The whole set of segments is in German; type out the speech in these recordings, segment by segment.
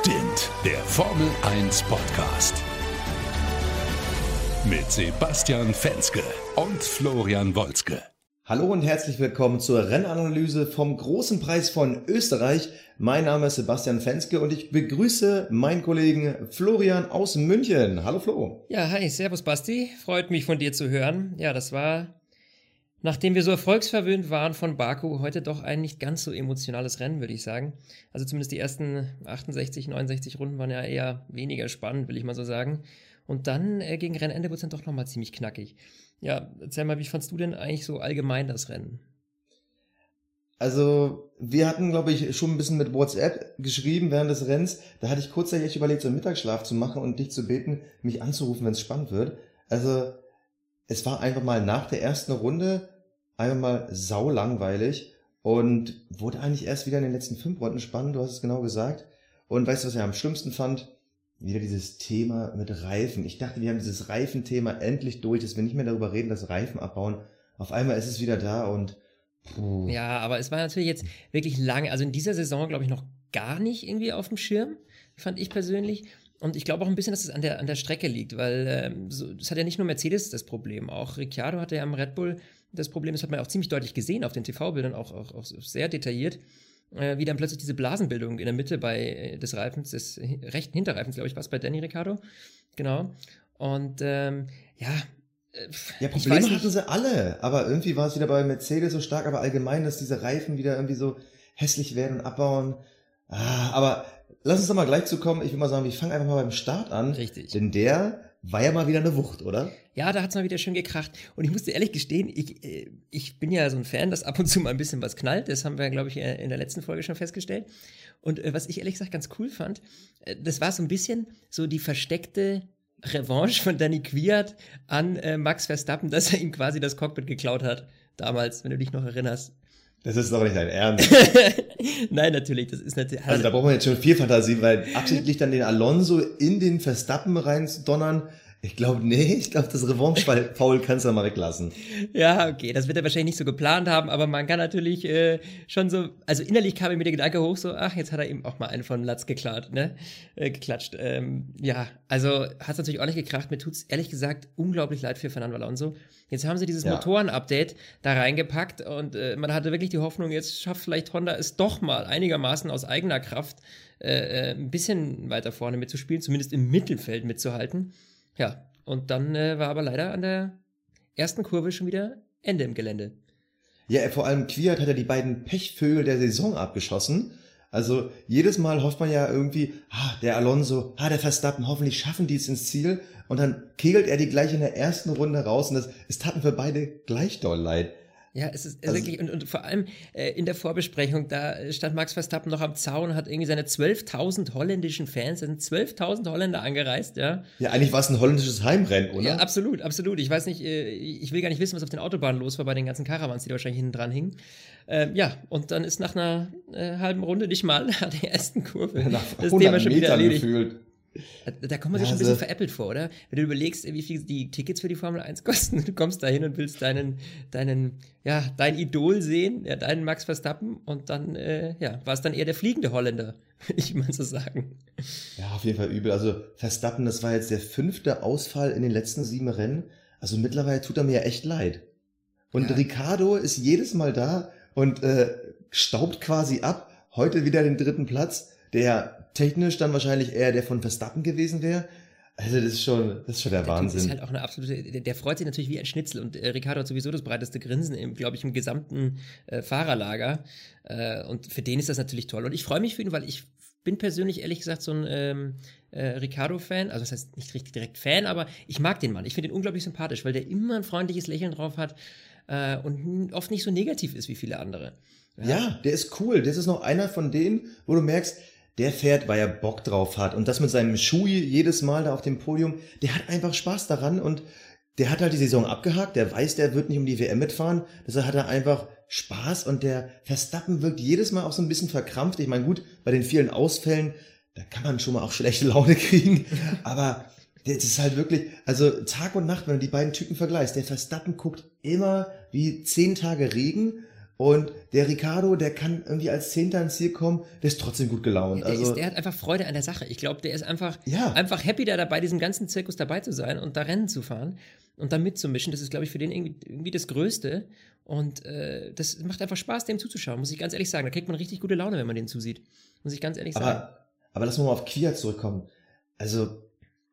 Stint, der Formel 1 Podcast. Mit Sebastian Fenske und Florian Wolzke. Hallo und herzlich willkommen zur Rennanalyse vom Großen Preis von Österreich. Mein Name ist Sebastian Fenske und ich begrüße meinen Kollegen Florian aus München. Hallo Flo. Ja, hi, servus Basti. Freut mich von dir zu hören. Ja, das war Nachdem wir so erfolgsverwöhnt waren von Baku, heute doch ein nicht ganz so emotionales Rennen, würde ich sagen. Also zumindest die ersten 68, 69 Runden waren ja eher weniger spannend, will ich mal so sagen. Und dann äh, gegen Rennende wurde es dann doch nochmal ziemlich knackig. Ja, erzähl mal, wie fandst du denn eigentlich so allgemein das Rennen? Also, wir hatten, glaube ich, schon ein bisschen mit WhatsApp geschrieben während des Rennens. Da hatte ich kurzzeitig überlegt, so einen Mittagsschlaf zu machen und dich zu beten, mich anzurufen, wenn es spannend wird. Also, es war einfach mal nach der ersten Runde einfach mal sau langweilig und wurde eigentlich erst wieder in den letzten fünf Runden spannend, du hast es genau gesagt. Und weißt du, was ich am schlimmsten fand? Wieder dieses Thema mit Reifen. Ich dachte, wir haben dieses Reifenthema endlich durch, dass wir nicht mehr darüber reden, dass Reifen abbauen. Auf einmal ist es wieder da und puh. Ja, aber es war natürlich jetzt wirklich lange, also in dieser Saison, glaube ich, noch gar nicht irgendwie auf dem Schirm, fand ich persönlich. Und ich glaube auch ein bisschen, dass es an der, an der Strecke liegt, weil ähm, so, das hat ja nicht nur Mercedes das Problem. Auch Ricciardo hatte ja am Red Bull das Problem, das hat man auch ziemlich deutlich gesehen auf den TV-Bildern, auch, auch, auch sehr detailliert, äh, wie dann plötzlich diese Blasenbildung in der Mitte bei äh, des Reifens, des rechten Hinterreifens, glaube ich, war es bei Danny Ricciardo. Genau. Und ähm, ja, äh, ja, Probleme hatten sie alle, aber irgendwie war es wieder bei Mercedes so stark, aber allgemein, dass diese Reifen wieder irgendwie so hässlich werden und abbauen. Ah, aber lass uns doch mal gleich zu kommen. Ich will mal sagen, ich fange einfach mal beim Start an. Richtig. Denn der war ja mal wieder eine Wucht, oder? Ja, da hat es mal wieder schön gekracht. Und ich musste ehrlich gestehen, ich, äh, ich bin ja so ein Fan, dass ab und zu mal ein bisschen was knallt. Das haben wir, glaube ich, in der letzten Folge schon festgestellt. Und äh, was ich ehrlich gesagt ganz cool fand, äh, das war so ein bisschen so die versteckte Revanche von Danny Quiert an Max Verstappen, dass er ihm quasi das Cockpit geklaut hat. Damals, wenn du dich noch erinnerst. Das ist doch nicht dein Ernst. Nein, natürlich, das ist natürlich. Also, also da braucht man jetzt schon viel Fantasie, weil absichtlich dann den Alonso in den Verstappen rein zu donnern, ich glaube, nee, ich glaube, das Revanche-Foul kannst du mal weglassen. Ja, okay, das wird er wahrscheinlich nicht so geplant haben, aber man kann natürlich äh, schon so, also innerlich kam mir der Gedanke hoch, so, ach, jetzt hat er eben auch mal einen von Latz geklaut, ne? Äh, geklatscht. Ähm, ja, also hat es natürlich auch nicht gekracht. Mir tut's ehrlich gesagt unglaublich leid für Fernando Alonso. Jetzt haben sie dieses ja. Motoren-Update da reingepackt und äh, man hatte wirklich die Hoffnung, jetzt schafft vielleicht Honda es doch mal einigermaßen aus eigener Kraft äh, äh, ein bisschen weiter vorne mitzuspielen, zumindest im Mittelfeld mitzuhalten. Ja, und dann äh, war aber leider an der ersten Kurve schon wieder Ende im Gelände. Ja, vor allem Quiert hat ja die beiden Pechvögel der Saison abgeschossen. Also jedes Mal hofft man ja irgendwie, ah, der Alonso, ah, der Verstappen, hoffentlich schaffen die es ins Ziel. Und dann kegelt er die gleich in der ersten Runde raus und das, es taten für beide gleich doll leid. Ja, es ist also, wirklich, und, und vor allem äh, in der Vorbesprechung, da stand Max Verstappen noch am Zaun, hat irgendwie seine 12.000 holländischen Fans, da sind 12.000 Holländer angereist, ja. Ja, eigentlich war es ein holländisches Heimrennen, oder? Ja, absolut, absolut. Ich weiß nicht, äh, ich will gar nicht wissen, was auf den Autobahnen los war bei den ganzen Caravans, die da wahrscheinlich hinten dran hingen. Ähm, ja, und dann ist nach einer äh, halben Runde nicht mal an der ersten Kurve nach das Thema schon wieder erledigt. Gefühlt. Da kommt man sich ja, schon ein bisschen also, veräppelt vor, oder? Wenn du überlegst, wie viel die Tickets für die Formel 1 kosten, du kommst da hin und willst deinen, deinen, ja, dein Idol sehen, ja, deinen Max Verstappen und dann, äh, ja, war es dann eher der fliegende Holländer, würde ich mal so sagen. Ja, auf jeden Fall übel. Also Verstappen, das war jetzt der fünfte Ausfall in den letzten sieben Rennen. Also mittlerweile tut er mir ja echt leid. Und ja. Ricardo ist jedes Mal da und äh, staubt quasi ab. Heute wieder den dritten Platz. Der technisch dann wahrscheinlich eher der von Verstappen gewesen wäre. Also das ist schon, das ist schon der, der Wahnsinn. Das ist halt auch eine absolute, der, der, freut sich natürlich wie ein Schnitzel und äh, Ricardo hat sowieso das breiteste Grinsen im, glaube ich, im gesamten äh, Fahrerlager. Äh, und für den ist das natürlich toll. Und ich freue mich für ihn, weil ich bin persönlich ehrlich gesagt so ein ähm, äh, Ricardo-Fan. Also das heißt nicht richtig direkt Fan, aber ich mag den Mann. Ich finde ihn unglaublich sympathisch, weil der immer ein freundliches Lächeln drauf hat äh, und oft nicht so negativ ist wie viele andere. Ja. ja, der ist cool. Das ist noch einer von denen, wo du merkst, der fährt, weil er Bock drauf hat. Und das mit seinem Schui jedes Mal da auf dem Podium, der hat einfach Spaß daran und der hat halt die Saison abgehakt, der weiß, der wird nicht um die WM mitfahren, deshalb hat er einfach Spaß und der Verstappen wirkt jedes Mal auch so ein bisschen verkrampft. Ich meine, gut, bei den vielen Ausfällen, da kann man schon mal auch schlechte Laune kriegen, aber das ist halt wirklich, also Tag und Nacht, wenn du die beiden Typen vergleichst, der Verstappen guckt immer wie zehn Tage Regen Und der Ricardo, der kann irgendwie als Zehnter ins Ziel kommen, der ist trotzdem gut gelaunt. Der, also, ist, der hat einfach Freude an der Sache. Ich glaube, der ist einfach, Ja. einfach happy, da dabei diesem ganzen Zirkus dabei zu sein und da Rennen zu fahren und da mitzumischen. Das ist, glaube ich, für den irgendwie, irgendwie das Größte. Und äh, das macht einfach Spaß, dem zuzuschauen, muss ich ganz ehrlich sagen. Da kriegt man richtig gute Laune, wenn man den zusieht. Muss ich ganz ehrlich sagen. aber, aber lass mal auf Quia zurückkommen. Also,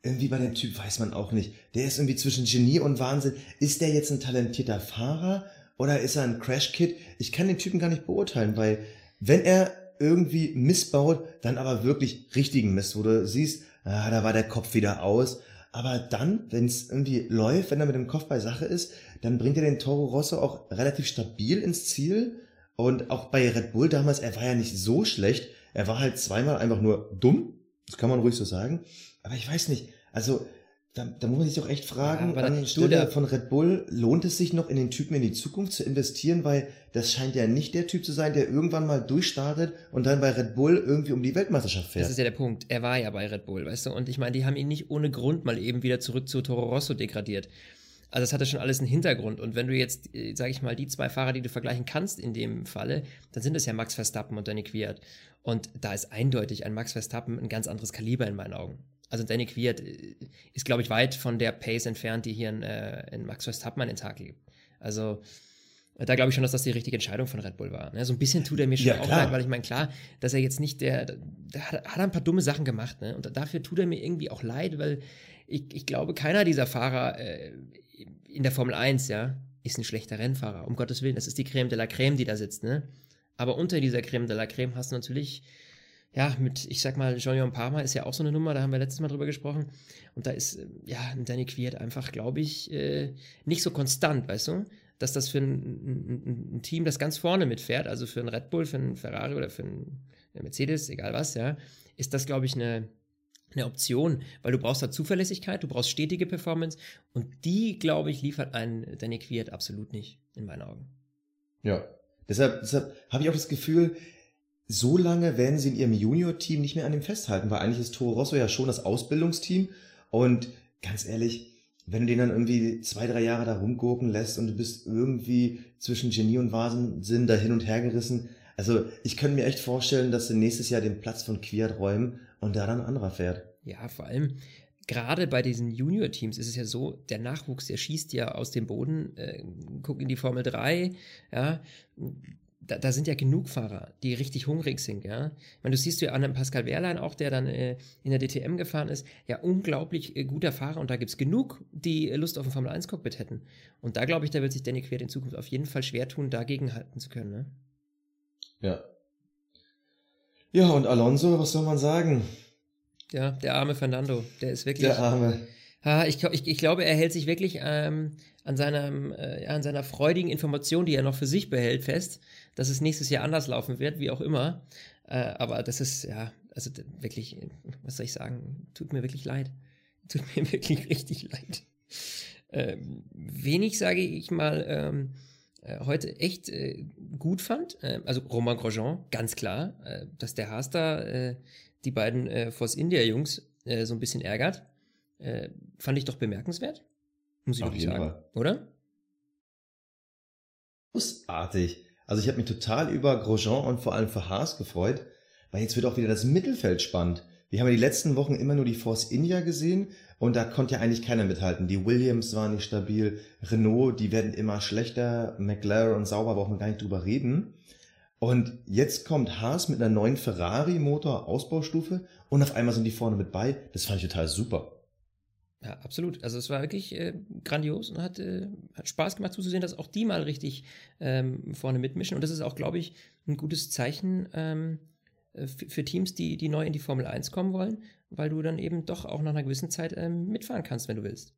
irgendwie bei dem Typ weiß man auch nicht. Der ist irgendwie zwischen Genie und Wahnsinn. Ist der jetzt ein talentierter Fahrer oder ist er ein Crash-Kid? Ich kann den Typen gar nicht beurteilen, weil wenn er irgendwie missbaut, dann aber wirklich richtigen Mist, wo du siehst, ah, da war der Kopf wieder aus. Aber dann, wenn es irgendwie läuft, wenn er mit dem Kopf bei Sache ist, dann bringt er den Toro Rosso auch relativ stabil ins Ziel. Und auch bei Red Bull damals, er war ja nicht so schlecht. Er war halt zweimal einfach nur dumm. Das kann man ruhig so sagen. Aber ich weiß nicht. Also, da, da muss man sich doch echt fragen, Ja, anstelle von Red Bull, lohnt es sich noch in den Typen in die Zukunft zu investieren, weil das scheint ja nicht der Typ zu sein, der irgendwann mal durchstartet und dann bei Red Bull irgendwie um die Weltmeisterschaft fährt. Das ist ja der Punkt. Er war ja bei Red Bull, weißt du? Und ich meine, die haben ihn nicht ohne Grund mal eben wieder zurück zu Toro Rosso degradiert. Also das hatte schon alles einen Hintergrund. Und wenn du jetzt, äh, sag ich mal, die zwei Fahrer, die du vergleichen kannst in dem Falle, dann sind es ja Max Verstappen und Danny Kwiat. Und da ist eindeutig ein Max Verstappen ein ganz anderes Kaliber in meinen Augen. Also Danny Kwiat äh, ist, glaube ich, weit von der Pace entfernt, die hier in, äh, in Max Verstappen an den Tag legt. Also da glaube ich schon, dass das die richtige Entscheidung von Red Bull war. Ne? So ein bisschen tut er mir schon Ja, auch leid, weil ich meine, klar, dass er jetzt nicht der, der hat, hat er ein paar dumme Sachen gemacht, ne? Und dafür tut er mir irgendwie auch leid, weil ich, ich glaube, keiner dieser Fahrer äh, in der Formel 1, ja, ist ein schlechter Rennfahrer. Um Gottes Willen, das ist die Creme de la Creme, die da sitzt, ne? Aber unter dieser Creme de la Creme hast du natürlich, ja, mit, ich sag mal, Jean-Jean Palmer ist ja auch so eine Nummer, da haben wir letztes Mal drüber gesprochen. Und da ist, ja, Danny Quiert einfach, glaube ich, äh, nicht so konstant, weißt du? Dass das für ein, ein, ein Team, das ganz vorne mitfährt, also für ein Red Bull, für ein Ferrari oder für ein Mercedes, egal was, ja, ist das, glaube ich, eine, eine Option, weil du brauchst da Zuverlässigkeit, du brauchst stetige Performance und die, glaube ich, liefert ein Danny Quiert absolut nicht, in meinen Augen. Ja. Deshalb, deshalb habe ich auch das Gefühl, so lange werden sie in ihrem Junior-Team nicht mehr an dem festhalten, weil eigentlich ist Toro Rosso ja schon das Ausbildungsteam und ganz ehrlich, wenn du den dann irgendwie zwei, drei Jahre da rumgurken lässt und du bist irgendwie zwischen Genie und Wahnsinn da hin und her gerissen, also ich könnte mir echt vorstellen, dass sie nächstes Jahr den Platz von Quiert räumen und da dann ein anderer fährt. Ja, vor allem gerade bei diesen Junior-Teams ist es ja so, der Nachwuchs, der schießt ja aus dem Boden, äh, guck in die Formel 3, ja, da, da sind ja genug Fahrer, die richtig hungrig sind, ja. Ich meine, du siehst ja an einem Pascal Wehrlein auch, der dann äh, in der DTM gefahren ist, ja, unglaublich äh, guter Fahrer und da gibt's genug, die Lust auf ein Formel 1-Cockpit hätten. Und da glaube ich, da wird sich Danny Quert in Zukunft auf jeden Fall schwer tun, dagegen halten zu können, ne? Ja. Ja, und Alonso, was soll man sagen? Ja, der arme Fernando, der ist wirklich. Der Arme. Ah, ich, ich, ich glaube, er hält sich wirklich ähm, an, seinem, äh, an seiner freudigen Information, die er noch für sich behält, fest, dass es nächstes Jahr anders laufen wird, wie auch immer. Äh, aber das ist, ja, also wirklich, was soll ich sagen, tut mir wirklich leid. Tut mir wirklich richtig leid. Ähm, wenig, sage ich mal, ähm, äh, heute echt äh, gut fand, äh, also Romain Grosjean, ganz klar, äh, dass der Haas da äh, die beiden äh, Force India-Jungs äh, so ein bisschen ärgert. Äh, fand ich doch bemerkenswert. Muss ich Auf wirklich jeden sagen. Fall. Oder? Großartig. Also ich habe mich total über Grosjean und vor allem für Haas gefreut, weil jetzt wird auch wieder das Mittelfeld spannend. Wir haben ja die letzten Wochen immer nur die Force India gesehen und da konnte ja eigentlich keiner mithalten. Die Williams waren nicht stabil, Renault, die werden immer schlechter, McLaren und Sauber brauchen wir gar nicht drüber reden. Und jetzt kommt Haas mit einer neuen Ferrari-Motor-Ausbaustufe und auf einmal sind die vorne mit bei. Das fand ich total super. Ja, absolut. Also es war wirklich äh, grandios und hat, äh, hat Spaß gemacht zuzusehen, dass auch die mal richtig ähm, vorne mitmischen. Und das ist auch, glaube ich, ein gutes Zeichen ähm, äh, für, Teams, die, die neu in die Formel 1 kommen wollen, weil du dann eben doch auch nach einer gewissen Zeit ähm, mitfahren kannst, wenn du willst.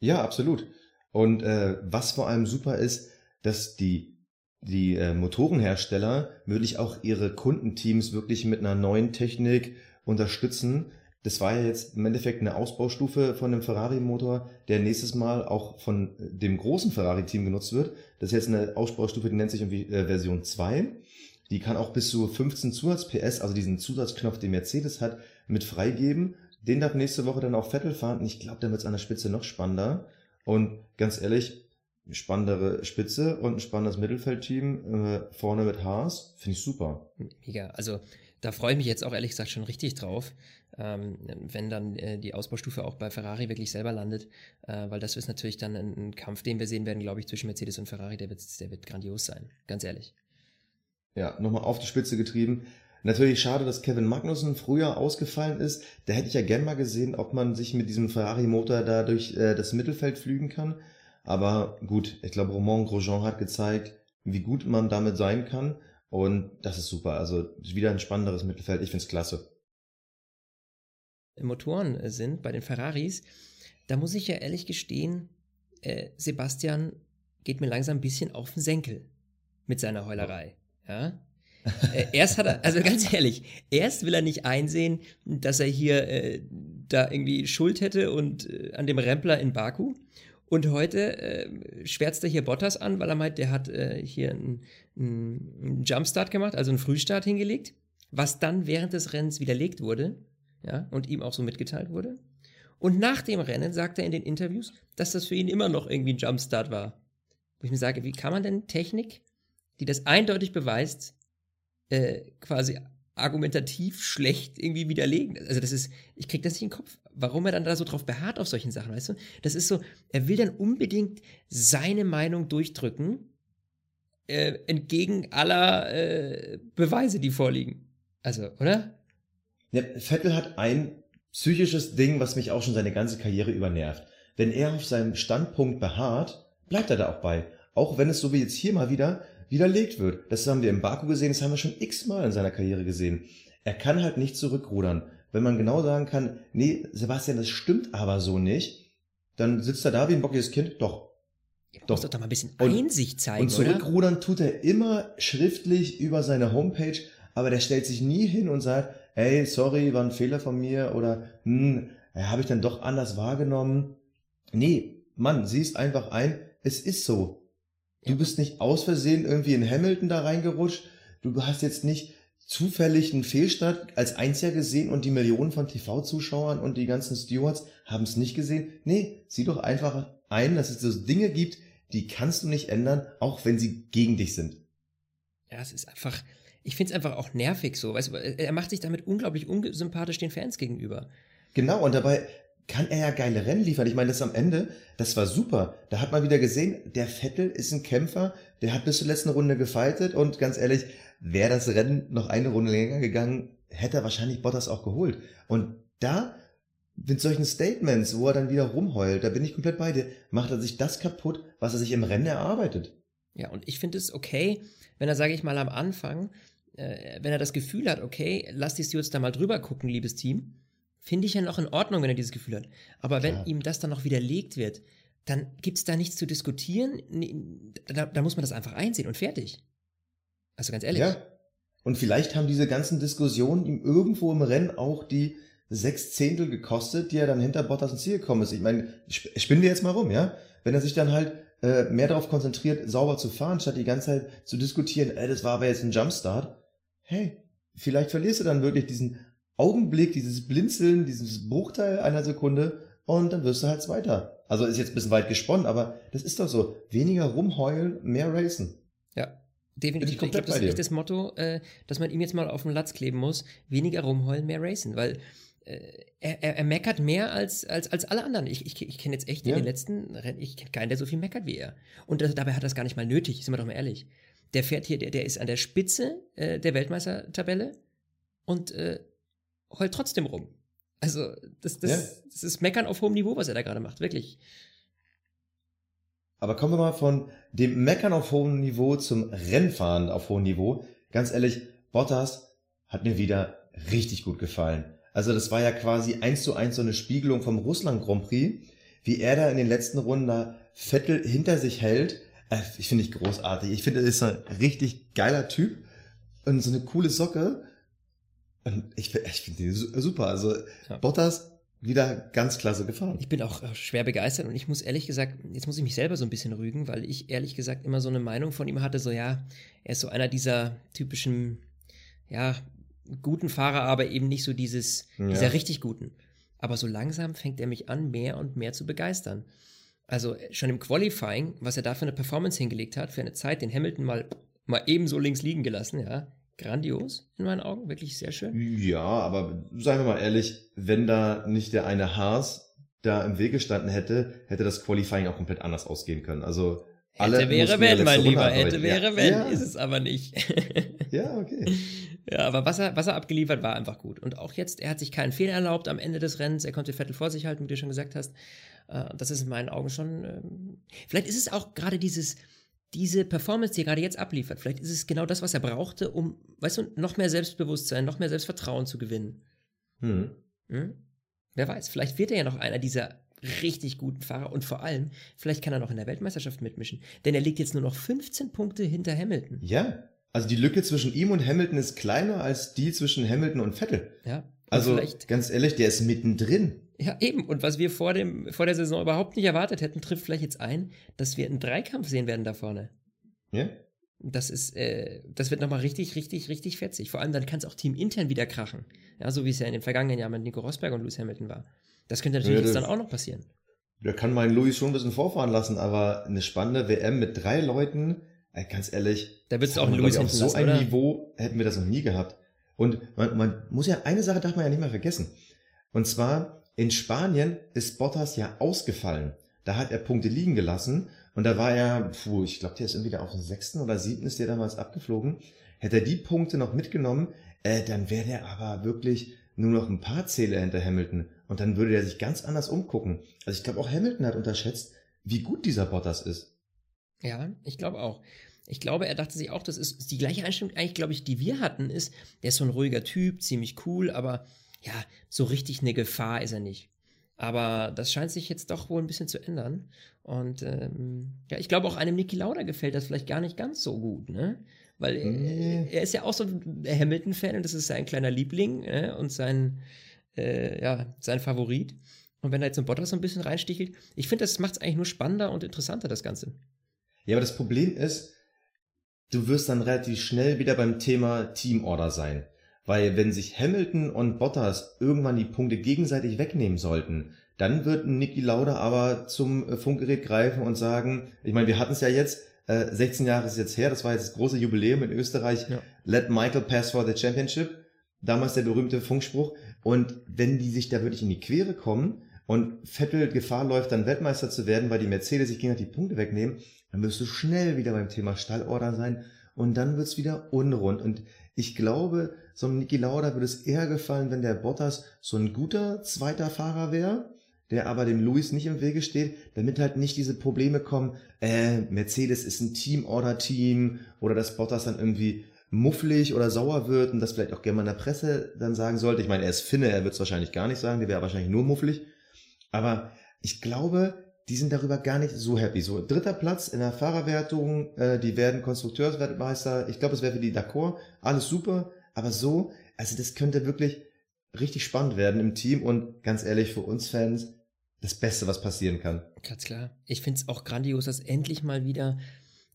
Ja, absolut. Und äh, was vor allem super ist, dass die, die äh, Motorenhersteller wirklich auch ihre Kundenteams wirklich mit einer neuen Technik unterstützen. Das war ja jetzt im Endeffekt eine Ausbaustufe von dem Ferrari-Motor, der nächstes Mal auch von dem großen Ferrari-Team genutzt wird. Das ist jetzt eine Ausbaustufe, die nennt sich irgendwie äh, Version 2. Die kann auch bis zu 15 Zusatz-PS, also diesen Zusatzknopf, den Mercedes hat, mit freigeben. Den darf nächste Woche dann auch Vettel fahren. Und ich glaube, dann wird es an der Spitze noch spannender. Und ganz ehrlich, spannendere Spitze und ein spannendes Mittelfeldteam äh, vorne mit Haas. Finde ich super. Mega. Also da freue ich mich jetzt auch ehrlich gesagt schon richtig drauf, ähm, wenn dann äh, die Ausbaustufe auch bei Ferrari wirklich selber landet, äh, weil das ist natürlich dann ein, ein, Kampf, den wir sehen werden, glaube ich, zwischen Mercedes und Ferrari, der wird, der wird grandios sein, ganz ehrlich. Ja, nochmal auf die Spitze getrieben. Natürlich schade, dass Kevin Magnussen früher ausgefallen ist. Da hätte ich ja gern mal gesehen, ob man sich mit diesem Ferrari-Motor da durch äh, das Mittelfeld flügen kann. Aber gut, ich glaube, Romain Grosjean hat gezeigt, wie gut man damit sein kann. Und das ist super. Also wieder ein spannenderes Mittelfeld. Ich finde es klasse. Motoren sind bei den Ferraris, da muss ich ja ehrlich gestehen, äh, Sebastian geht mir langsam ein bisschen auf den Senkel mit seiner Heulerei. Ja? äh, erst hat er, also ganz ehrlich, erst will er nicht einsehen, dass er hier äh, da irgendwie Schuld hätte und äh, an dem Rempler in Baku. Und heute äh, schwärzt er hier Bottas an, weil er meint, der hat äh, hier einen, einen Jumpstart gemacht, also einen Frühstart hingelegt, was dann während des Rennens widerlegt wurde, ja, und ihm auch so mitgeteilt wurde. Und nach dem Rennen sagt er in den Interviews, dass das für ihn immer noch irgendwie ein Jumpstart war. Wo ich mir sage, wie kann man denn Technik, die das eindeutig beweist, äh, quasi argumentativ schlecht irgendwie widerlegen. Also das ist, ich krieg das nicht in den Kopf. Warum er dann da so drauf beharrt auf solchen Sachen, weißt du? Das ist so, er will dann unbedingt seine Meinung durchdrücken, äh, entgegen aller äh, Beweise, die vorliegen. Also, oder? Ja, Vettel hat ein psychisches Ding, was mich auch schon seine ganze Karriere übernervt. Wenn er auf seinem Standpunkt beharrt, bleibt er da auch bei. Auch wenn es so wie jetzt hier mal wieder widerlegt wird. Das haben wir im Baku gesehen, das haben wir schon x-mal in seiner Karriere gesehen. Er kann halt nicht zurückrudern. Wenn man genau sagen kann, nee, Sebastian, das stimmt aber so nicht, dann sitzt er da wie ein bockiges Kind. Doch. Ja, doch. doch mal ein bisschen Einsicht zeigen. Und zurückrudern oder? tut er immer schriftlich über seine Homepage, aber der stellt sich nie hin und sagt, hey, sorry, war ein Fehler von mir oder hm, ja, habe ich dann doch anders wahrgenommen. Nee, Mann, siehst einfach ein, es ist so. Du bist nicht aus Versehen irgendwie in Hamilton da reingerutscht. Du hast jetzt nicht zufällig einen Fehlstart als einziger gesehen und die Millionen von TV-Zuschauern und die ganzen Stewards haben es nicht gesehen. Nee, sieh doch einfach ein, dass es so Dinge gibt, die kannst du nicht ändern, auch wenn sie gegen dich sind. Ja, es ist einfach, ich finde es einfach auch nervig so. Weißt du, er macht sich damit unglaublich unsympathisch den Fans gegenüber. Genau, und dabei kann er ja geile Rennen liefern. Ich meine, das am Ende, das war super. Da hat man wieder gesehen, der Vettel ist ein Kämpfer, der hat bis zur letzten Runde gefeitet und ganz ehrlich, wäre das Rennen noch eine Runde länger gegangen, hätte er wahrscheinlich Bottas auch geholt. Und da, mit solchen Statements, wo er dann wieder rumheult, da bin ich komplett bei dir, macht er sich das kaputt, was er sich im Rennen erarbeitet. Ja, und ich finde es okay, wenn er, sage ich mal, am Anfang, äh, wenn er das Gefühl hat, okay, lass die Stewards da mal drüber gucken, liebes Team, finde ich ja noch in Ordnung, wenn er dieses Gefühl hat. Aber wenn ja. ihm das dann noch widerlegt wird, dann gibt es da nichts zu diskutieren. Da, da, muss man das einfach einsehen und fertig. Also ganz ehrlich. Ja. Und vielleicht haben diese ganzen Diskussionen ihm irgendwo im Rennen auch die sechs Zehntel gekostet, die er dann hinter Bottas ins Ziel gekommen ist. Ich meine, spinnen wir jetzt mal rum, ja? Wenn er sich dann halt äh, mehr darauf konzentriert, sauber zu fahren, statt die ganze Zeit zu diskutieren, äh, das war aber jetzt ein Jumpstart. Hey, vielleicht verlierst du dann wirklich diesen Augenblick, dieses Blinzeln, dieses Bruchteil einer Sekunde und dann wirst du halt Zweiter. Also ist jetzt ein bisschen weit gesponnen, aber das ist doch so. Weniger rumheulen, mehr racen. Ja, definitiv. Ich, ich glaube, das ist echt das Motto, äh, dass man ihm jetzt mal auf den Latz kleben muss. Weniger rumheulen, mehr racen, weil äh, er, er, er, meckert mehr als, als, als alle anderen. Ich, ich, ich kenne jetzt echt ja. in den letzten Rennen, ich kenne keinen, der so viel meckert wie er. Und das, dabei hat er es gar nicht mal nötig, sind wir doch mal ehrlich. Der fährt hier, der, der ist an der Spitze äh, der Weltmeistertabelle und äh, heult trotzdem rum. Also, das, das, ja. das ist Meckern auf hohem Niveau, was er da gerade macht, wirklich. Aber kommen wir mal von dem Meckern auf hohem Niveau zum Rennfahren auf hohem Niveau. Ganz ehrlich, Bottas hat mir wieder richtig gut gefallen. Also das war ja quasi eins zu eins so eine Spiegelung vom Russland Grand Prix, wie er da in den letzten Runden da Vettel hinter sich hält. Äh, ich finde ich großartig. Ich finde, er ist ein richtig geiler Typ und so eine coole Socke. Und ich, ich finde die super. Also ja. Bottas wieder ganz klasse gefahren. Ich bin auch äh, schwer begeistert und ich muss ehrlich gesagt, jetzt muss ich mich selber so ein bisschen rügen, weil ich ehrlich gesagt immer so eine Meinung von ihm hatte, so ja, er ist so einer dieser typischen, ja, guten Fahrer, aber eben nicht so dieses, ja. dieser richtig guten. Aber so langsam fängt er mich an, mehr und mehr zu begeistern. Also schon im Qualifying, was er da für eine Performance hingelegt hat, für eine Zeit, den Hamilton mal, mal ebenso links liegen gelassen, ja. Grandios in meinen Augen, wirklich sehr schön. Ja, aber seien wir mal ehrlich, wenn da nicht der eine Haas da im Weg gestanden hätte, hätte das Qualifying auch komplett anders ausgehen können. Also alle hätte wäre wenn, mein Lieber, hätte wäre ja. wenn, Ja. ist es aber nicht. ja, okay. Ja, aber was er, was er abgeliefert war einfach gut. Und auch jetzt, er hat sich keinen Fehler erlaubt am Ende des Rennens. Er konnte Vettel vor sich halten, wie du schon gesagt hast. Äh, Das ist in meinen Augen schon. ähm, Vielleicht ist es auch gerade dieses, diese Performance, die er gerade jetzt abliefert. Vielleicht ist es genau das, was er brauchte, um, weißt du, noch mehr Selbstbewusstsein, noch mehr Selbstvertrauen zu gewinnen. Hm. Hm? Wer weiß, vielleicht wird er ja noch einer dieser richtig guten Fahrer und vor allem, vielleicht kann er noch in der Weltmeisterschaft mitmischen. Denn er liegt jetzt nur noch 15 Punkte hinter Hamilton. Ja. Also die Lücke zwischen ihm und Hamilton ist kleiner als die zwischen Hamilton und Vettel. Ja. Und Also ganz ehrlich, der ist mittendrin. Ja, eben. Und was wir vor, dem, vor der Saison überhaupt nicht erwartet hätten, trifft vielleicht jetzt ein, dass wir einen Dreikampf sehen werden da vorne. Ja? Das ist, äh, das wird nochmal richtig, richtig, richtig fetzig. Vor allem dann kann es auch teamintern wieder krachen. Ja, so wie es ja in den vergangenen Jahren mit Nico Rosberg und Lewis Hamilton war. Das könnte natürlich Ja, jetzt das- dann auch noch passieren. Da kann mein Louis schon ein bisschen vorfahren lassen, aber eine spannende WM mit drei Leuten, ey, ganz ehrlich, Da würdest du auch ich, hinten auf so lassen, ein oder? Niveau hätten wir das noch nie gehabt. Und man, man muss ja, eine Sache darf man ja nicht mal vergessen. Und zwar, in Spanien ist Bottas ja ausgefallen. Da hat er Punkte liegen gelassen und da war er, puh, ich glaube, der ist irgendwie da auf den sechsten oder siebten ist der damals abgeflogen. Hätte er die Punkte noch mitgenommen, äh, dann wäre der aber wirklich nur noch ein paar Zähler hinter Hamilton und dann würde er sich ganz anders umgucken. Also ich glaube, auch Hamilton hat unterschätzt, wie gut dieser Bottas ist. Ja, ich glaube auch. Ich glaube, er dachte sich auch, das ist die gleiche Einstellung, eigentlich, glaube ich, die wir hatten, ist, der ist so ein ruhiger Typ, ziemlich cool, aber ja, so richtig eine Gefahr ist er nicht. Aber das scheint sich jetzt doch wohl ein bisschen zu ändern. Und ähm, ja, ich glaube, auch einem Niki Lauda gefällt das vielleicht gar nicht ganz so gut, ne? Weil äh, er ist ja auch so ein Hamilton-Fan und das ist sein kleiner Liebling äh, und sein, äh, ja, sein Favorit. Und wenn er jetzt ein Bottas so ein bisschen reinstichelt, ich finde, das macht es eigentlich nur spannender und interessanter, das Ganze. Ja, aber das Problem ist, du wirst dann relativ schnell wieder beim Thema Teamorder sein. Weil wenn sich Hamilton und Bottas irgendwann die Punkte gegenseitig wegnehmen sollten, dann wird Niki Lauda aber zum äh, Funkgerät greifen und sagen, ich meine, wir hatten es ja jetzt, äh, 16 Jahre ist jetzt her, das war jetzt das große Jubiläum in Österreich, Ja. let Michael pass for the championship, damals der berühmte Funkspruch. Und wenn die sich da wirklich in die Quere kommen und Vettel Gefahr läuft, dann Weltmeister zu werden, weil die Mercedes sich gegenseitig die Punkte wegnehmen, dann wirst du schnell wieder beim Thema Stallorder sein und dann wird's wieder unrund. Und ich glaube, so einem Niki Lauda würde es eher gefallen, wenn der Bottas so ein guter zweiter Fahrer wäre, der aber dem Luis nicht im Wege steht, damit halt nicht diese Probleme kommen, äh, Mercedes ist ein Teamorder-Team oder dass Bottas dann irgendwie mufflig oder sauer wird und das vielleicht auch gerne mal in der Presse dann sagen sollte. Ich meine, er ist Finne, er wird es wahrscheinlich gar nicht sagen, der wäre wahrscheinlich nur mufflig. Aber ich glaube, die sind darüber gar nicht so happy. So, dritter Platz in der Fahrerwertung, äh, die werden Konstrukteursweltmeister. Ich glaube, es wäre für die d'accord, alles super. Aber so, also das könnte wirklich richtig spannend werden im Team und ganz ehrlich, für uns Fans, das Beste, was passieren kann. Ganz klar. Ich finde es auch grandios, dass endlich mal wieder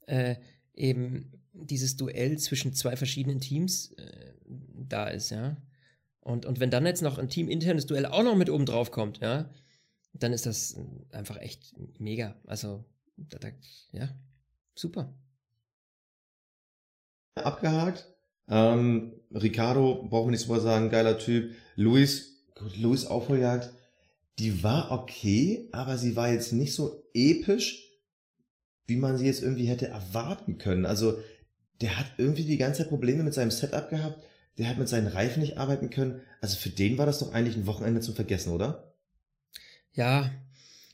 äh, eben dieses Duell zwischen zwei verschiedenen Teams äh, da ist, ja. Und, und wenn dann jetzt noch ein teaminternes Duell auch noch mit oben drauf kommt, ja, dann ist das einfach echt mega. Also, da, da, ja, super. abgehakt. Ähm, Ricardo, brauchen wir nichts drüber sagen, geiler Typ. Luis, gut, Luis Aufholjagd, die war okay, aber sie war jetzt nicht so episch, wie man sie jetzt irgendwie hätte erwarten können. Also, der hat irgendwie die ganze Zeit Probleme mit seinem Setup gehabt, der hat mit seinen Reifen nicht arbeiten können. Also für den war das doch eigentlich ein Wochenende zum Vergessen, oder? Ja,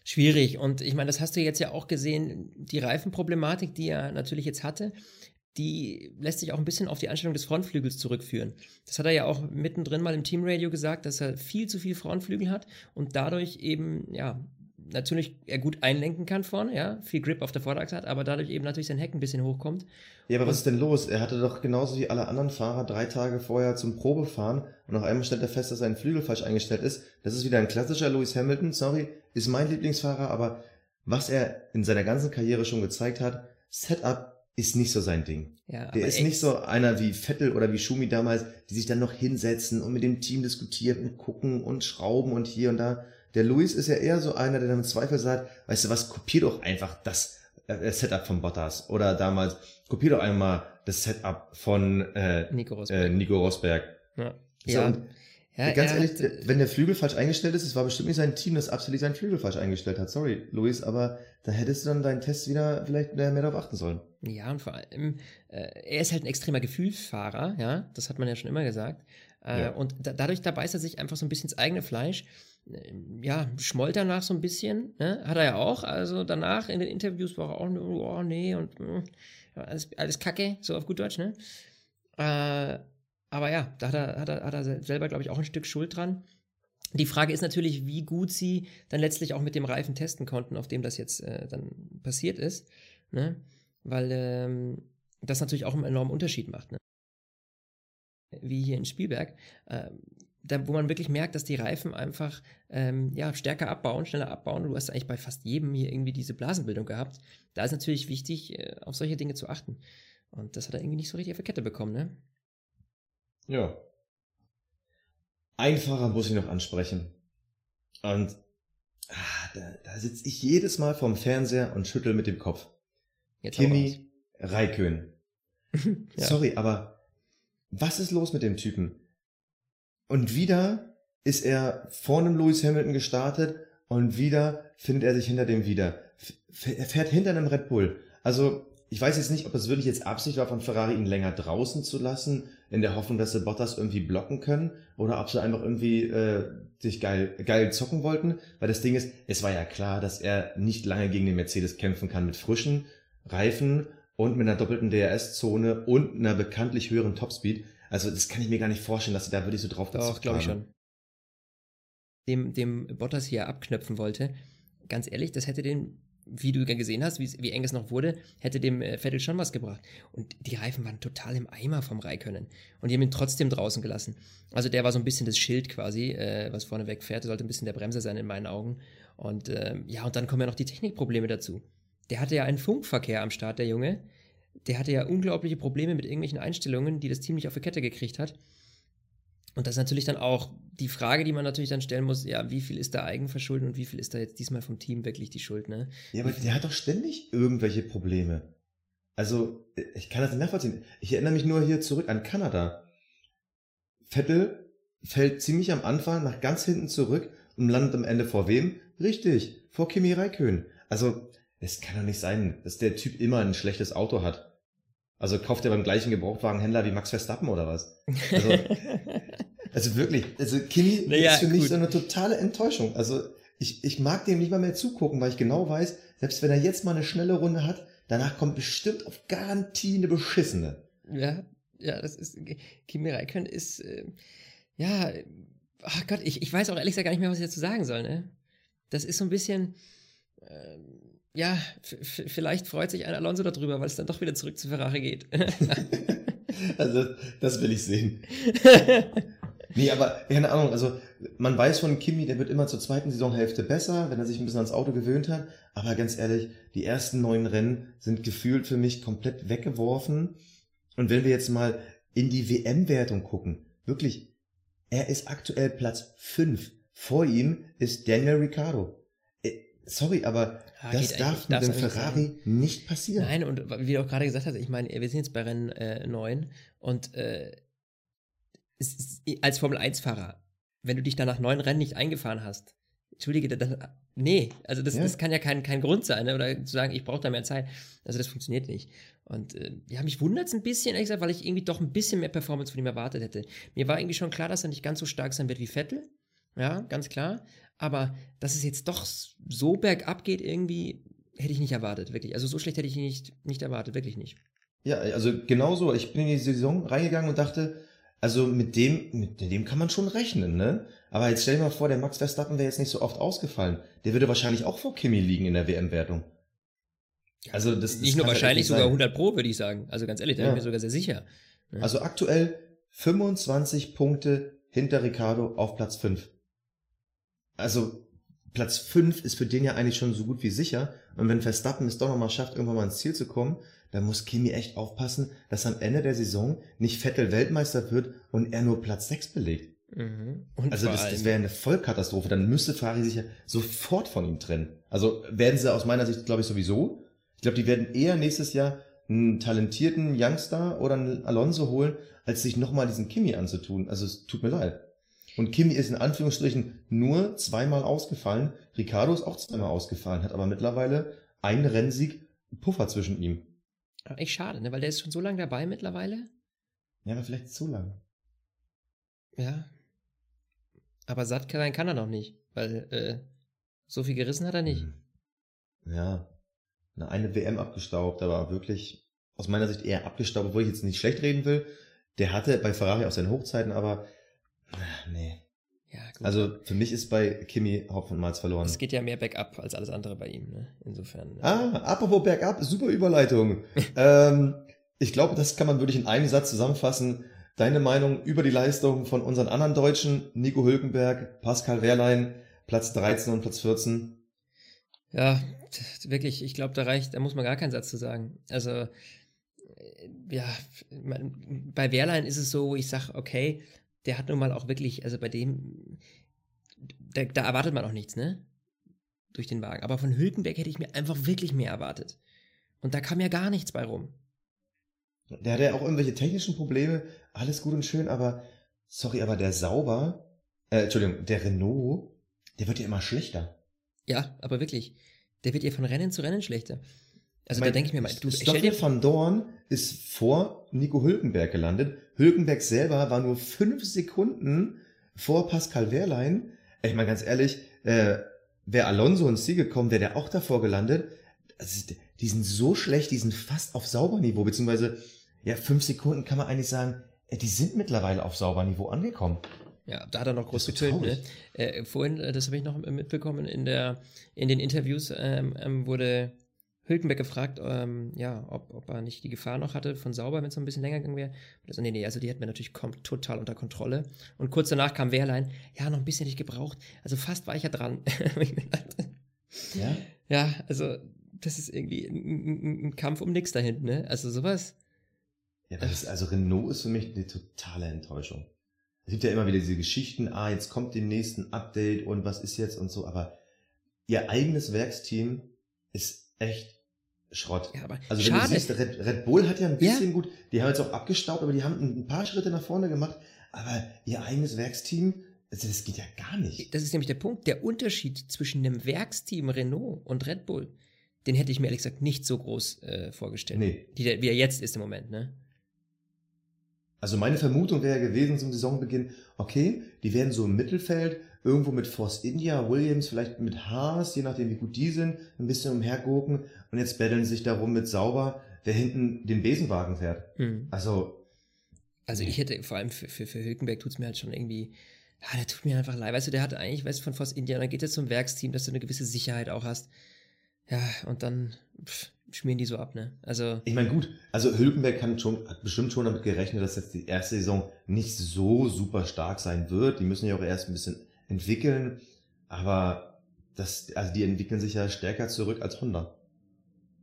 schwierig. Und ich meine, das hast du jetzt ja auch gesehen, die Reifenproblematik, die er natürlich jetzt hatte, die lässt sich auch ein bisschen auf die Anstellung des Frontflügels zurückführen. Das hat er ja auch mittendrin mal im Teamradio gesagt, dass er viel zu viel Frontflügel hat und dadurch eben, ja, natürlich er gut einlenken kann vorne, ja, viel Grip auf der Vorderachse hat, aber dadurch eben natürlich sein Heck ein bisschen hochkommt. Ja, aber was ist denn los? Er hatte doch genauso wie alle anderen Fahrer drei Tage vorher zum Probefahren und auf einmal stellt er fest, dass sein Flügel falsch eingestellt ist. Das ist wieder ein klassischer Lewis Hamilton, sorry, ist mein Lieblingsfahrer, aber was er in seiner ganzen Karriere schon gezeigt hat, Setup ist nicht so sein Ding. Ja, Der ist echt- nicht so einer wie Vettel oder wie Schumi damals, die sich dann noch hinsetzen und mit dem Team diskutieren und gucken und schrauben und hier und da. Der Luis ist ja eher so einer, der dann im Zweifel sagt, weißt du was, kopier doch einfach das äh, Setup von Bottas. Oder damals, kopier doch einmal das Setup von äh, Nico Rosberg. Äh, Nico Rosberg. Ja. So, ja. ja, Ganz ehrlich, hat, der- wenn der Flügel falsch eingestellt ist, es war bestimmt nicht sein Team, das absichtlich seinen Flügel falsch eingestellt hat. Sorry, Luis, aber da hättest du dann deinen Test wieder vielleicht mehr darauf achten sollen. Ja, und vor allem, äh, er ist halt ein extremer Gefühlsfahrer, ja, das hat man ja schon immer gesagt. Äh, Ja. Und da, dadurch, da beißt er sich einfach so ein bisschen ins eigene Fleisch. Äh, Ja, schmollt danach so ein bisschen, ne? hat er ja auch. Also danach in den Interviews war er auch nur, oh nee, und mm, ja, alles, alles Kacke, so auf gut Deutsch, ne? Äh, aber ja, da hat er, hat er, hat er selber, glaube ich, auch ein Stück Schuld dran. Die Frage ist natürlich, wie gut sie dann letztlich auch mit dem Reifen testen konnten, auf dem das jetzt äh, dann passiert ist. Ne? Weil ähm, das natürlich auch einen enormen Unterschied macht. Ne? Wie hier in Spielberg, ähm, da, wo man wirklich merkt, dass die Reifen einfach ähm, ja, stärker abbauen, schneller abbauen. Du hast eigentlich bei fast jedem hier irgendwie diese Blasenbildung gehabt. Da ist natürlich wichtig, äh, auf solche Dinge zu achten. Und das hat er irgendwie nicht so richtig auf die Kette bekommen, ne? Ja. Einfacher muss ich noch ansprechen. Und ah, da, da sitze ich jedes Mal vorm Fernseher und schüttel mit dem Kopf. Jetzt. Kimi Raikön. Ja. Sorry, aber was ist los mit dem Typen? Und wieder ist er vor einem Lewis Hamilton gestartet und wieder findet er sich hinter dem wieder. Er fährt hinter einem Red Bull. Also, ich weiß jetzt nicht, ob es wirklich jetzt Absicht war von Ferrari, ihn länger draußen zu lassen, in der Hoffnung, dass sie Bottas irgendwie blocken können, oder ob sie einfach irgendwie äh, sich geil, geil zocken wollten. Weil das Ding ist, es war ja klar, dass er nicht lange gegen den Mercedes kämpfen kann mit frischen Reifen und mit einer doppelten DRS-Zone und einer bekanntlich höheren Topspeed. Also das kann ich mir gar nicht vorstellen, dass sie da wirklich so drauf Doch, gezockt glaube ich schon. Dem, dem Bottas hier abknöpfen wollte, ganz ehrlich, das hätte den, wie du gesehen hast, wie, wie eng es noch wurde, hätte dem äh, Vettel schon was gebracht. Und die Reifen waren total im Eimer vom Raikönnen. Und die haben ihn trotzdem draußen gelassen. Also der war so ein bisschen das Schild quasi, äh, was vorne wegfährt. Sollte ein bisschen der Bremser sein in meinen Augen. Und ähm, ja, und dann kommen ja noch die Technikprobleme dazu. Der hatte ja einen Funkverkehr am Start, der Junge. Der hatte ja unglaubliche Probleme mit irgendwelchen Einstellungen, die das Team nicht auf die Kette gekriegt hat. Und das ist natürlich dann auch die Frage, die man natürlich dann stellen muss, ja, wie viel ist da Eigenverschulden und wie viel ist da jetzt diesmal vom Team wirklich die Schuld, ne? Ja, aber der hat doch ständig irgendwelche Probleme. Also, ich kann das nicht nachvollziehen. Ich erinnere mich nur hier zurück an Kanada. Vettel fällt ziemlich am Anfang nach ganz hinten zurück und landet am Ende vor wem? Richtig, vor Kimi Räikkönen. Also, es kann doch nicht sein, dass der Typ immer ein schlechtes Auto hat. Also kauft er beim gleichen Gebrauchtwagenhändler wie Max Verstappen oder was? Also, also wirklich, also Kimi Naja, ist für mich gut. so eine totale Enttäuschung. Also ich, ich mag dem nicht mal mehr zugucken, weil ich genau weiß, selbst wenn er jetzt mal eine schnelle Runde hat, danach kommt bestimmt auf Garantie eine beschissene. ja, ja, das ist, Kimi Räikkönen ist, äh, ja, ach Gott, ich, ich weiß auch ehrlich gesagt gar nicht mehr, was ich dazu sagen soll, ne? Das ist so ein bisschen, ähm, ja, vielleicht freut sich ein Alonso darüber, weil es dann doch wieder zurück zu Ferrari geht. Also das will ich sehen. Nee, aber keine Ahnung, also man weiß von Kimi, der wird immer zur zweiten Saisonhälfte besser, wenn er sich ein bisschen ans Auto gewöhnt hat. Aber ganz ehrlich, die ersten neun Rennen sind gefühlt für mich komplett weggeworfen. Und wenn wir jetzt mal in die WM-Wertung gucken, wirklich, er ist aktuell Platz fünf. Vor ihm ist Daniel Ricciardo. Sorry, aber Ja, das darf mit dem Ferrari nicht passieren. Nein, und wie du auch gerade gesagt hast, ich meine, wir sind jetzt bei Rennen äh, 9 und äh, ist, als Formel-1-Fahrer, wenn du dich da nach neun Rennen nicht eingefahren hast, entschuldige, dann, nee, also das, Ja. das kann ja kein, kein Grund sein, ne? oder zu sagen, ich brauche da mehr Zeit. Also das funktioniert nicht. Und äh, ja, mich wundert es ein bisschen, ehrlich gesagt, weil ich irgendwie doch ein bisschen mehr Performance von ihm erwartet hätte. Mir war irgendwie schon klar, dass er nicht ganz so stark sein wird wie Vettel. Ja, ganz klar. Aber dass es jetzt doch so bergab geht, irgendwie hätte ich nicht erwartet, wirklich. Also so schlecht hätte ich nicht, nicht erwartet, wirklich nicht. Ja, also genau so. Ich bin in die Saison reingegangen und dachte, also mit dem, mit dem kann man schon rechnen, ne? Aber jetzt stell dir mal vor, der Max Verstappen wäre jetzt nicht so oft ausgefallen. Der würde wahrscheinlich auch vor Kimi liegen in der WM-Wertung. Also das, das nicht nur halt wahrscheinlich, sogar sein. 100 Pro, würde ich sagen. Also ganz ehrlich, da Ja. bin ich mir sogar sehr sicher. Also aktuell 25 Punkte hinter Ricardo auf Platz 5. Also Platz 5 ist für den ja eigentlich schon so gut wie sicher. Und wenn Verstappen es doch nochmal schafft, irgendwann mal ins Ziel zu kommen, dann muss Kimi echt aufpassen, dass am Ende der Saison nicht Vettel Weltmeister wird und er nur Platz 6 belegt. Mhm. Und Also das, das wäre eine Vollkatastrophe. Dann müsste Ferrari sich ja sofort von ihm trennen. Also werden sie aus meiner Sicht, glaube ich, sowieso. Ich glaube, die werden eher nächstes Jahr einen talentierten Youngster oder einen Alonso holen, als sich nochmal diesen Kimi anzutun. Also es tut mir leid. Und Kimi ist in Anführungsstrichen nur zweimal ausgefallen. Ricardo ist auch zweimal ausgefallen, hat aber mittlerweile einen Rennsieg Puffer zwischen ihm. Aber echt schade, ne? Weil der ist schon so lange dabei mittlerweile. Ja, aber vielleicht zu lang. Ja. Aber satt sein kann er noch nicht, weil äh, so viel gerissen hat er nicht. Mhm. Ja. Na, eine WM abgestaubt, aber wirklich aus meiner Sicht eher abgestaubt, obwohl ich jetzt nicht schlecht reden will. Der hatte bei Ferrari auch seine Hochzeiten, aber nee. Ja, gut. Also für mich ist bei Kimi Hopf und Malz verloren. es geht ja mehr bergab als alles andere bei ihm, ne? Insofern. Ah, apropos bergab, super Überleitung. ähm, ich glaube, das kann man wirklich in einem Satz zusammenfassen. Deine Meinung über die Leistung von unseren anderen Deutschen, Nico Hülkenberg, Pascal Wehrlein, Platz 13 und Platz 14. Ja, wirklich, ich glaube, da reicht, da muss man gar keinen Satz zu sagen. Also, äh, ja, man, bei Wehrlein ist es so, wo ich sage, okay, der hat nun mal auch wirklich, also bei dem, da, da erwartet man auch nichts, ne? Durch den Wagen. Aber von Hülkenberg hätte ich mir einfach wirklich mehr erwartet. Und da kam ja gar nichts bei rum. Der hatte ja auch irgendwelche technischen Probleme, alles gut und schön, aber sorry, aber der Sauber, äh, Entschuldigung, der Renault, der wird ja immer schlechter. Ja, aber wirklich, der wird ja von Rennen zu Rennen schlechter. Also mein, da denke ich mir mal, du Stoffel dir van Dorn ist vor Nico Hülkenberg gelandet. Hülkenberg selber war nur fünf Sekunden vor Pascal Wehrlein. Ich meine ganz ehrlich, äh, wäre Alonso ins Ziel gekommen, wäre der auch davor gelandet. Also, die sind so schlecht, die sind fast auf Sauberniveau, beziehungsweise ja fünf Sekunden kann man eigentlich sagen, die sind mittlerweile auf Sauberniveau angekommen. Ja, da hat er noch groß getönt. Ne? Äh, vorhin, äh, das habe ich noch mitbekommen, in, der, in den Interviews ähm, ähm, wurde Hülkenberg gefragt, ähm, ja, ob, ob er nicht die Gefahr noch hatte von Sauber, wenn es noch ein bisschen länger gegangen wäre. Und er so, nee, nee, also die hätten wir natürlich total unter Kontrolle. Und kurz danach kam Wehrlein, ja, noch ein bisschen nicht gebraucht. Also fast war ich ja dran. Ja? ja, also das ist irgendwie ein, ein, Kampf um nichts da hinten, ne? Also sowas. Ja, das ist, also Renault ist für mich eine totale Enttäuschung. Es gibt ja immer wieder diese Geschichten, ah, jetzt kommt den nächsten Update und was ist jetzt und so, aber ihr eigenes Werksteam ist echt Schrott. Ja, Also wenn du schade. siehst, Red, Red Bull hat ja ein bisschen gut, die haben jetzt auch abgestaubt, aber die haben ein paar Schritte nach vorne gemacht, aber ihr eigenes Werksteam, also das geht ja gar nicht. Das ist nämlich der Punkt. Der Unterschied zwischen dem Werksteam Renault und Red Bull, den hätte ich mir ehrlich gesagt nicht so groß äh, vorgestellt. Nee. Die, wie er jetzt ist im Moment, ne? Also meine Vermutung wäre gewesen zum Saisonbeginn, okay, die werden so im Mittelfeld, irgendwo mit Force India, Williams, vielleicht mit Haas, je nachdem wie gut die sind, ein bisschen umhergurken und jetzt betteln sich darum mit Sauber, wer hinten den Besenwagen fährt. Hm. Also, Also ich hätte, vor allem für, für, für Hülkenberg tut es mir halt schon irgendwie, ja, der tut mir einfach leid. Weißt du, der hat eigentlich, weißt du, von Force India, dann geht er zum Werksteam, dass du eine gewisse Sicherheit auch hast. Ja, und dann pff, schmieren die so ab, ne? Also, ich meine gut, also Hülkenberg kann schon, hat bestimmt schon damit gerechnet, dass jetzt die erste Saison nicht so super stark sein wird. Die müssen ja auch erst ein bisschen entwickeln, aber das, also die entwickeln sich ja stärker zurück als Honda.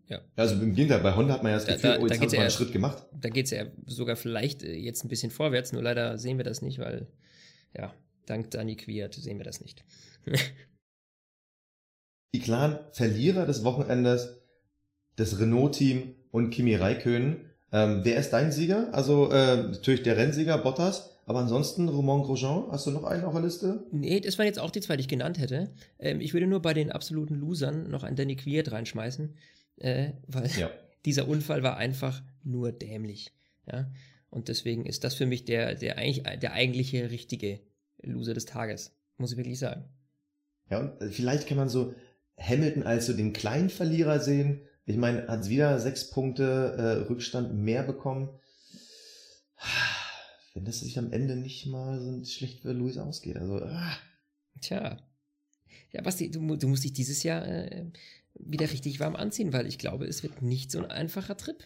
Ja. Also im Gegenteil, bei Honda hat man ja das Da- Gefühl, da- oh, da jetzt haben ja einen Schritt gemacht. da geht es ja sogar vielleicht äh, jetzt ein bisschen vorwärts, nur leider sehen wir das nicht, weil, ja, dank Dani Quiert sehen wir das nicht. Die klaren Verlierer des Wochenendes, das Renault-Team und Kimi Räikkönen. Ähm, wer ist dein Sieger? Also äh, natürlich der Rennsieger Bottas, aber ansonsten Romain Grosjean, hast du noch einen auf der Liste? Nee, das waren jetzt auch die zwei, die ich genannt hätte. Ähm, ich würde nur bei den absoluten Losern noch einen Danny Quiert reinschmeißen, äh, weil Ja. dieser Unfall war einfach nur dämlich. Ja? Und deswegen ist das für mich der, der, eigentlich, der eigentliche richtige Loser des Tages. Muss ich wirklich sagen. Ja, und äh, vielleicht kann man so Hamilton als so den kleinen Verlierer sehen. Ich meine, hat wieder sechs Punkte äh, Rückstand mehr bekommen. Wenn das sich am Ende nicht mal so schlecht für Luis ausgeht. Also, ah. Tja. Ja, Basti, du, du musst dich dieses Jahr äh, wieder richtig warm anziehen, weil ich glaube, es wird nicht so ein einfacher Trip.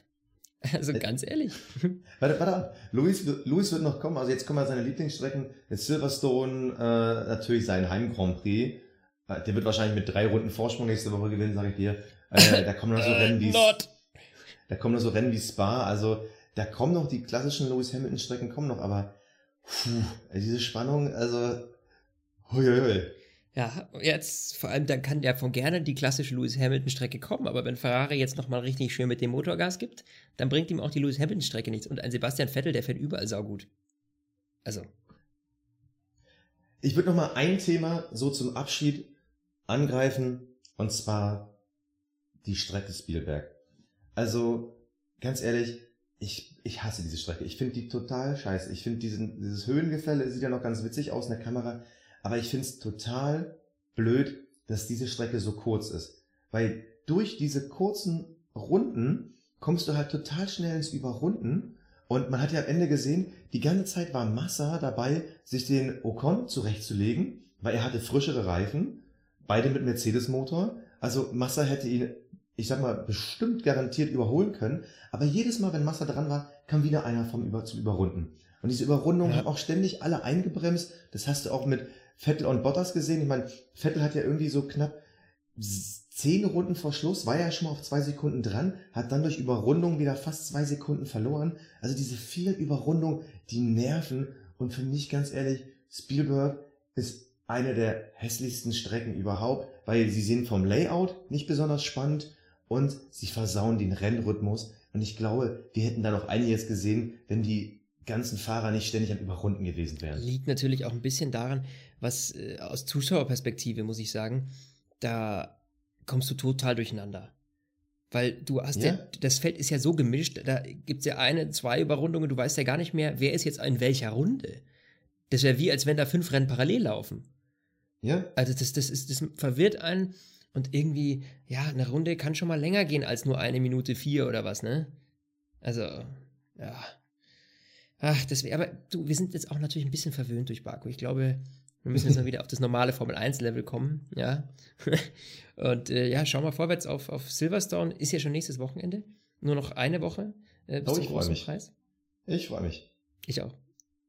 Also Äh, ganz ehrlich. Warte, warte, Luis, wird- Luis wird noch kommen. Also jetzt kommen wir seine Lieblingsstrecken. Jetzt Silverstone, äh, natürlich sein Heim Grand Prix. Äh, Der wird wahrscheinlich mit drei Runden Vorsprung nächste Woche gewinnen, sage ich dir. Äh, da kommen noch so Rennen wie da kommen noch so Rennen wie Spa. Also da kommen noch die klassischen Lewis Hamilton Strecken kommen noch, aber Puh, diese Spannung, also, huiuiui. Ja, jetzt vor allem, dann kann ja von gerne die klassische Lewis Hamilton-Strecke kommen, aber wenn Ferrari jetzt nochmal richtig schön mit dem Motorgas gibt, dann bringt ihm auch die Lewis Hamilton-Strecke nichts. Und ein Sebastian Vettel, der fährt überall saugut. Also. Ich würde nochmal ein Thema so zum Abschied angreifen, und zwar die Strecke Spielberg. Also, ganz ehrlich, ich, ich hasse diese Strecke. Ich finde die total scheiße. Ich finde diesen, dieses Höhengefälle sieht ja noch ganz witzig aus in der Kamera. Aber ich finde es total blöd, dass diese Strecke so kurz ist. Weil durch diese kurzen Runden kommst du halt total schnell ins Überrunden. Und man hat ja am Ende gesehen, die ganze Zeit war Massa dabei, sich den Ocon zurechtzulegen, weil er hatte frischere Reifen, beide mit Mercedes-Motor. Also Massa hätte ihn, ich sag mal, bestimmt garantiert überholen können. Aber jedes Mal, wenn Massa dran war, kam wieder einer vom Über zum Überrunden. Und diese Überrundung Ja. haben auch ständig alle eingebremst. Das hast du auch mit Vettel und Bottas gesehen. Ich meine, Vettel hat ja irgendwie so knapp zehn Runden vor Schluss, war ja schon mal auf zwei Sekunden dran, hat dann durch Überrundung wieder fast zwei Sekunden verloren. Also diese vielen Überrundungen, die nerven. Und für mich ganz ehrlich, Spielberg ist eine der hässlichsten Strecken überhaupt, weil sie sind vom Layout nicht besonders spannend und sie versauen den Rennrhythmus. Und ich glaube, wir hätten da noch einiges gesehen, wenn die ganzen Fahrer nicht ständig am Überrunden gewesen wären. Liegt natürlich auch ein bisschen daran, was äh, aus Zuschauerperspektive, muss ich sagen, da kommst du total durcheinander. Weil du hast ja, Ja. das Feld ist ja so gemischt, da gibt es ja eine, zwei Überrundungen, du weißt ja gar nicht mehr, wer ist jetzt in welcher Runde. Das wäre wie, als wenn da fünf Rennen parallel laufen. Ja, Also das, das, ist, das verwirrt einen und irgendwie, ja, eine Runde kann schon mal länger gehen als nur eine Minute vier oder was, ne? Also, ja. Ach, das wär, aber du, wir sind jetzt auch natürlich ein bisschen verwöhnt durch Baku. Ich glaube, wir müssen jetzt mal wieder auf das normale Formel-1-Level kommen, ja. Und äh, ja, schauen wir vorwärts auf, auf Silverstone. Ist ja schon nächstes Wochenende. Nur noch eine Woche äh, bis Oh, zum großen mich. Preis. ich freue mich. Ich auch.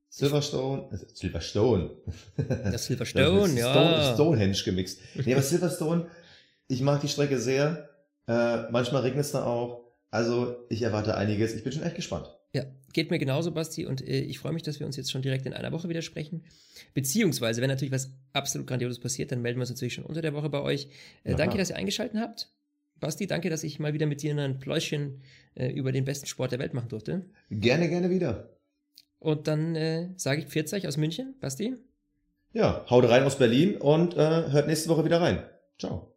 Silverstone, also Silverstone. Das Silverstone, Das ist ja. Stone, Stonehenge gemixt. Nee, aber Silverstone, ich mag die Strecke sehr. Äh, manchmal regnet es da auch. Also ich erwarte einiges. Ich bin schon echt gespannt. Ja, geht mir genauso, Basti, und äh, ich freue mich, dass wir uns jetzt schon direkt in einer Woche wieder sprechen. Beziehungsweise, wenn natürlich was absolut Grandioses passiert, dann melden wir uns natürlich schon unter der Woche bei euch. Äh, danke, dass ihr eingeschaltet habt. Basti, danke, dass ich mal wieder mit dir ein Pläuschen äh, über den besten Sport der Welt machen durfte. Gerne, gerne wieder. Und dann äh, sage ich Pfiat aus München. Basti? Ja, haut rein aus Berlin und äh, hört nächste Woche wieder rein. Ciao.